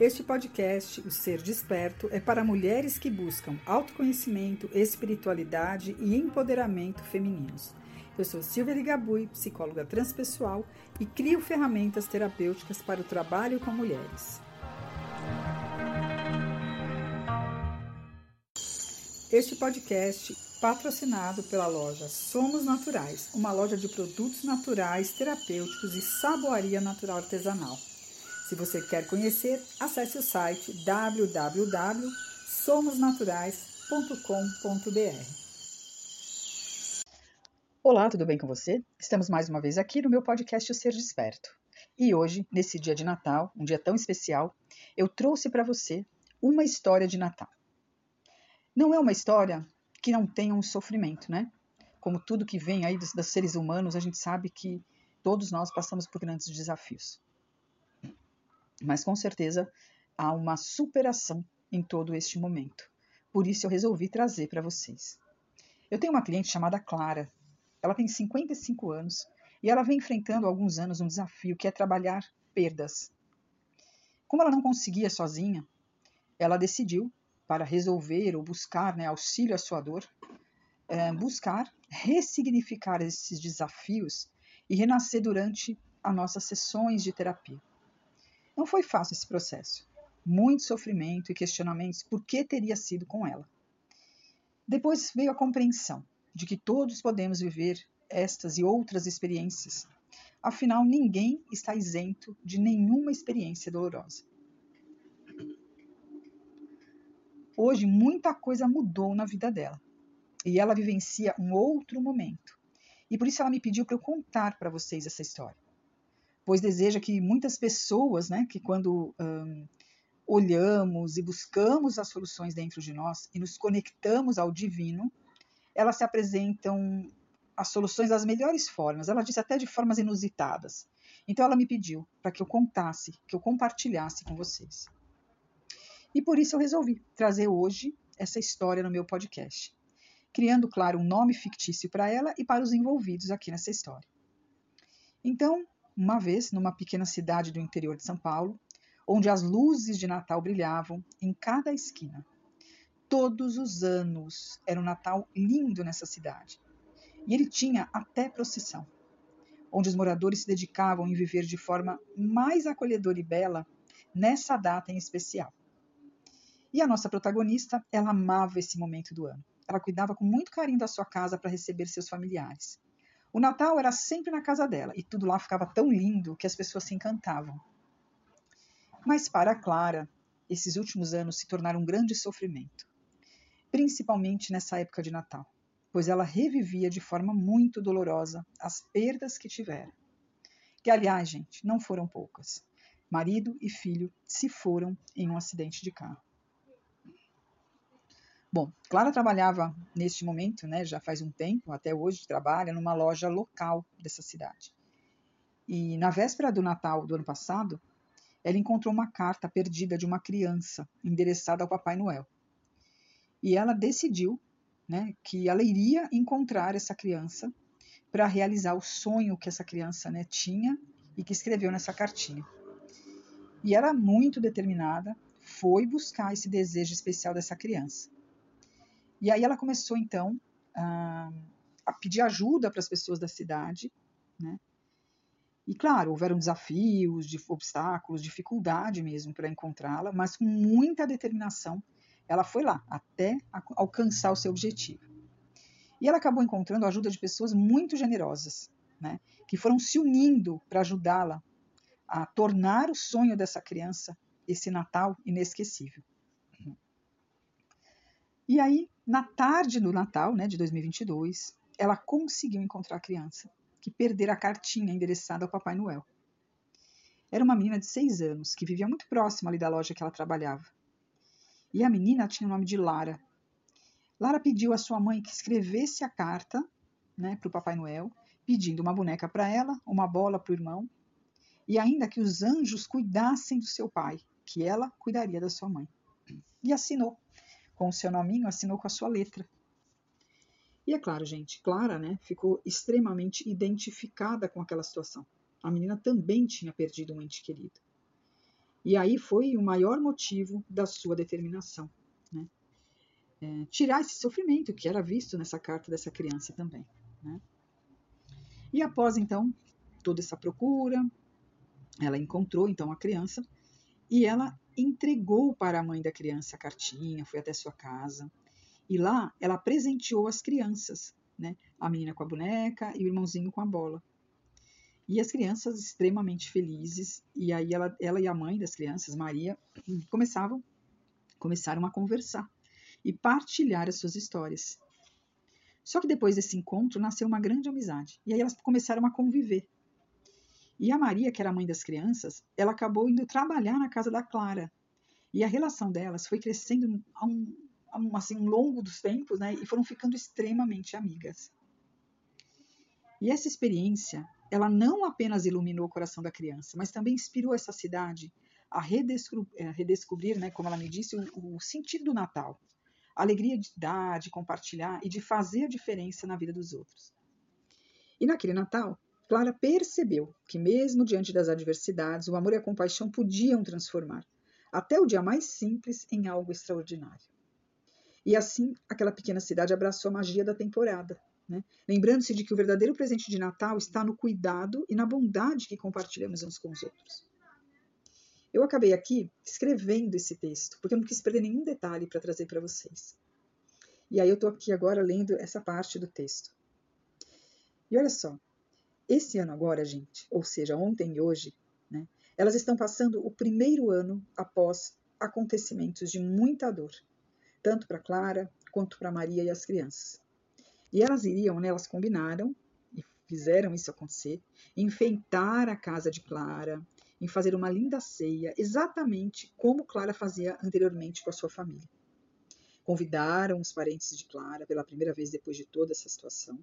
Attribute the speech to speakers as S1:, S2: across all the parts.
S1: Este podcast, O Ser Desperto, é para mulheres que buscam autoconhecimento, espiritualidade e empoderamento femininos. Eu sou Silvia Ligabui, psicóloga transpessoal e crio ferramentas terapêuticas para o trabalho com mulheres. Este podcast patrocinado pela loja Somos Naturais, uma loja de produtos naturais, terapêuticos e saboaria natural artesanal. Se você quer conhecer, acesse o site www.somosnaturais.com.br. Olá, tudo bem com você? Estamos mais uma vez aqui no meu podcast O Ser Desperto. E hoje, nesse dia de Natal, um dia tão especial, eu trouxe para você uma história de Natal. Não é uma história que não tenha um sofrimento, né? Como tudo que vem aí dos, dos seres humanos, a gente sabe que todos nós passamos por grandes desafios mas com certeza há uma superação em todo este momento. Por isso eu resolvi trazer para vocês. Eu tenho uma cliente chamada Clara. Ela tem 55 anos e ela vem enfrentando há alguns anos um desafio que é trabalhar perdas. Como ela não conseguia sozinha, ela decidiu, para resolver ou buscar né, auxílio à sua dor, é, buscar ressignificar esses desafios e renascer durante as nossas sessões de terapia. Não foi fácil esse processo. Muito sofrimento e questionamentos por que teria sido com ela. Depois veio a compreensão de que todos podemos viver estas e outras experiências. Afinal, ninguém está isento de nenhuma experiência dolorosa. Hoje, muita coisa mudou na vida dela e ela vivencia um outro momento. E por isso ela me pediu para eu contar para vocês essa história pois deseja que muitas pessoas, né, que quando um, olhamos e buscamos as soluções dentro de nós e nos conectamos ao divino, elas se apresentam as soluções das melhores formas. Ela disse até de formas inusitadas. Então ela me pediu para que eu contasse, que eu compartilhasse com vocês. E por isso eu resolvi trazer hoje essa história no meu podcast, criando, claro, um nome fictício para ela e para os envolvidos aqui nessa história. Então, uma vez numa pequena cidade do interior de São Paulo, onde as luzes de Natal brilhavam em cada esquina. Todos os anos era um Natal lindo nessa cidade. E ele tinha até procissão, onde os moradores se dedicavam em viver de forma mais acolhedora e bela nessa data em especial. E a nossa protagonista, ela amava esse momento do ano. Ela cuidava com muito carinho da sua casa para receber seus familiares. O Natal era sempre na casa dela e tudo lá ficava tão lindo que as pessoas se encantavam. Mas para Clara, esses últimos anos se tornaram um grande sofrimento, principalmente nessa época de Natal, pois ela revivia de forma muito dolorosa as perdas que tivera. Que, aliás, gente, não foram poucas. Marido e filho se foram em um acidente de carro. Bom, Clara trabalhava neste momento, né, já faz um tempo, até hoje trabalha numa loja local dessa cidade. E na véspera do Natal do ano passado, ela encontrou uma carta perdida de uma criança endereçada ao Papai Noel. E ela decidiu né, que ela iria encontrar essa criança para realizar o sonho que essa criança né, tinha e que escreveu nessa cartinha. E ela, muito determinada, foi buscar esse desejo especial dessa criança. E aí ela começou então a, pedir ajuda para as pessoas da cidade, né? E claro, houveram desafios, de obstáculos, dificuldade mesmo para encontrá-la, mas com muita determinação ela foi lá até alcançar o seu objetivo. E ela acabou encontrando a ajuda de pessoas muito generosas, né, que foram se unindo para ajudá-la a tornar o sonho dessa criança esse Natal inesquecível. E aí na tarde do Natal, né, de 2022, ela conseguiu encontrar a criança, que perdera a cartinha endereçada ao Papai Noel. Era uma menina de seis anos, que vivia muito próxima ali da loja que ela trabalhava. E a menina tinha o nome de Lara. Lara pediu à sua mãe que escrevesse a carta né, para o Papai Noel, pedindo uma boneca para ela, uma bola para o irmão, e ainda que os anjos cuidassem do seu pai, que ela cuidaria da sua mãe. E assinou com o seu nominho, assinou com a sua letra. E é claro, gente, Clara né, ficou extremamente identificada com aquela situação. A menina também tinha perdido um ente querido. E aí foi o maior motivo da sua determinação. Né? É, tirar esse sofrimento que era visto nessa carta dessa criança também. Né? E após então toda essa procura, ela encontrou então a criança e ela entregou para a mãe da criança a cartinha, foi até sua casa. E lá ela presenteou as crianças, né? A menina com a boneca e o irmãozinho com a bola. E as crianças extremamente felizes. E aí ela, ela e a mãe das crianças, Maria, começavam começaram a conversar e partilhar as suas histórias. Só que depois desse encontro nasceu uma grande amizade. E aí elas começaram a conviver. E a Maria, que era mãe das crianças, ela acabou indo trabalhar na casa da Clara. E a relação delas foi crescendo a um, a um, assim, um longo dos tempos, né? E foram ficando extremamente amigas. E essa experiência, ela não apenas iluminou o coração da criança, mas também inspirou essa cidade a redescobrir, a redescobrir né, como ela me disse, o, o sentido do Natal. A alegria de dar, de compartilhar e de fazer a diferença na vida dos outros. E naquele Natal, Clara percebeu que, mesmo diante das adversidades, o amor e a compaixão podiam transformar até o dia mais simples em algo extraordinário. E assim, aquela pequena cidade abraçou a magia da temporada, né? lembrando-se de que o verdadeiro presente de Natal está no cuidado e na bondade que compartilhamos uns com os outros. Eu acabei aqui escrevendo esse texto, porque eu não quis perder nenhum detalhe para trazer para vocês. E aí eu estou aqui agora lendo essa parte do texto. E olha só, esse ano agora, gente, ou seja, ontem e hoje, né, elas estão passando o primeiro ano após acontecimentos de muita dor, tanto para Clara quanto para Maria e as crianças. E elas iriam, né, elas combinaram e fizeram isso acontecer, enfeitar a casa de Clara, em fazer uma linda ceia, exatamente como Clara fazia anteriormente com a sua família. Convidaram os parentes de Clara pela primeira vez depois de toda essa situação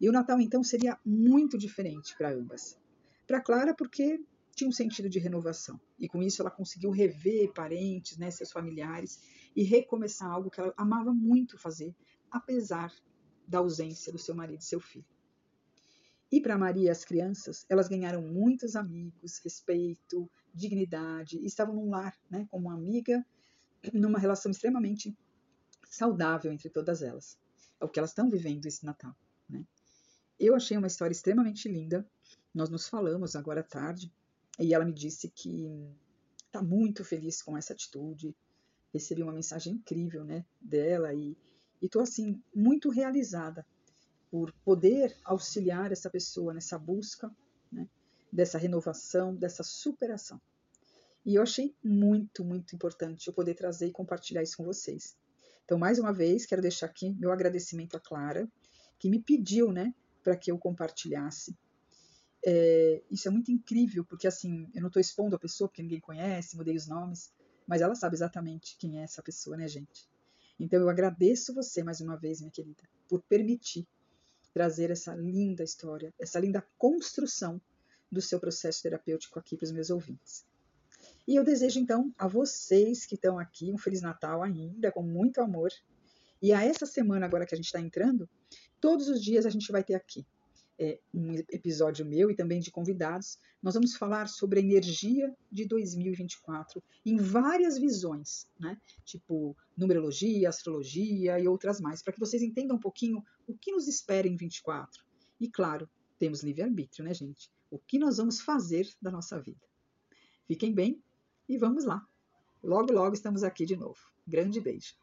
S1: e o Natal então seria muito diferente para ambas. Para Clara, porque tinha um sentido de renovação. E com isso ela conseguiu rever parentes, né, seus familiares e recomeçar algo que ela amava muito fazer, apesar da ausência do seu marido e seu filho. E para Maria e as crianças, elas ganharam muitos amigos, respeito, dignidade, e estavam num lar, né, como uma amiga, numa relação extremamente saudável entre todas elas. É o que elas estão vivendo esse Natal. Eu achei uma história extremamente linda. Nós nos falamos agora à tarde e ela me disse que está muito feliz com essa atitude. Recebi uma mensagem incrível, né, dela e estou assim muito realizada por poder auxiliar essa pessoa nessa busca, né, dessa renovação, dessa superação. E eu achei muito, muito importante eu poder trazer e compartilhar isso com vocês. Então, mais uma vez, quero deixar aqui meu agradecimento à Clara, que me pediu, né, para que eu compartilhasse. É, isso é muito incrível, porque assim, eu não estou expondo a pessoa porque ninguém conhece, mudei os nomes, mas ela sabe exatamente quem é essa pessoa, né, gente? Então eu agradeço você mais uma vez, minha querida, por permitir trazer essa linda história, essa linda construção do seu processo terapêutico aqui para os meus ouvintes. E eu desejo então a vocês que estão aqui um Feliz Natal ainda, com muito amor. E a essa semana agora que a gente está entrando, Todos os dias a gente vai ter aqui é, um episódio meu e também de convidados. Nós vamos falar sobre a energia de 2024 em várias visões, né? Tipo numerologia, astrologia e outras mais, para que vocês entendam um pouquinho o que nos espera em 24. E claro, temos livre-arbítrio, né, gente? O que nós vamos fazer da nossa vida. Fiquem bem e vamos lá. Logo, logo estamos aqui de novo. Grande beijo.